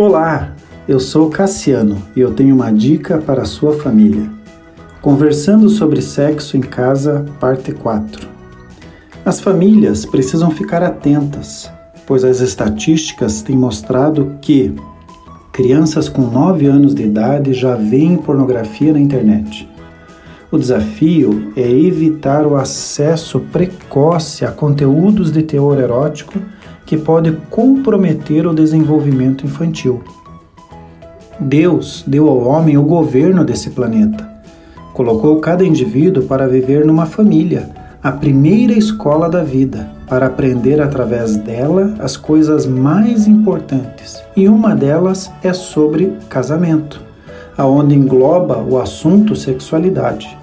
Olá, eu sou Cassiano e eu tenho uma dica para sua família. Conversando sobre sexo em casa, parte 4. As famílias precisam ficar atentas, pois as estatísticas têm mostrado que crianças com 9 anos de idade já veem pornografia na internet. O desafio é evitar o acesso precoce a conteúdos de teor erótico que pode comprometer o desenvolvimento infantil. Deus deu ao homem o governo desse planeta. Colocou cada indivíduo para viver numa família, a primeira escola da vida, para aprender através dela as coisas mais importantes. E uma delas é sobre casamento, aonde engloba o assunto sexualidade.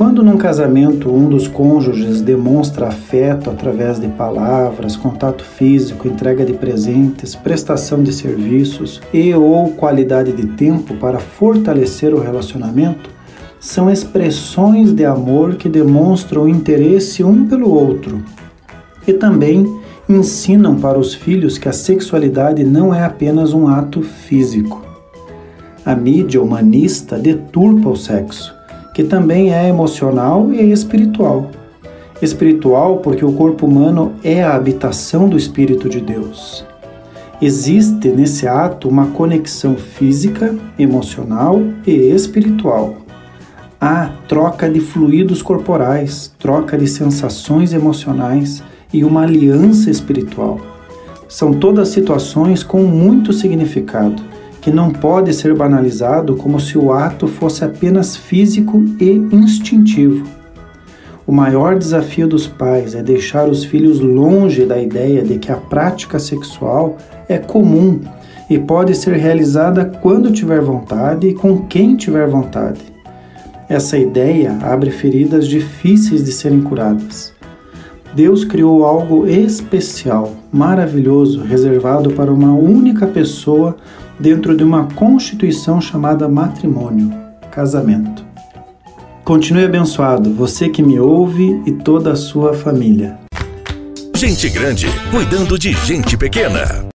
Quando num casamento um dos cônjuges demonstra afeto através de palavras, contato físico, entrega de presentes, prestação de serviços e ou qualidade de tempo para fortalecer o relacionamento, são expressões de amor que demonstram interesse um pelo outro e também ensinam para os filhos que a sexualidade não é apenas um ato físico. A mídia humanista deturpa o sexo que também é emocional e espiritual. Espiritual porque o corpo humano é a habitação do Espírito de Deus. Existe nesse ato uma conexão física, emocional e espiritual. Há troca de fluidos corporais, troca de sensações emocionais e uma aliança espiritual. São todas situações com muito significado que não pode ser banalizado como se o ato fosse apenas físico e instintivo. O maior desafio dos pais é deixar os filhos longe da ideia de que a prática sexual é comum e pode ser realizada quando tiver vontade e com quem tiver vontade. Essa ideia abre feridas difíceis de serem curadas. Deus criou algo especial, maravilhoso, reservado para uma única pessoa dentro de uma constituição chamada matrimônio, casamento. Continue abençoado, você que me ouve e toda a sua família. Gente grande cuidando de gente pequena.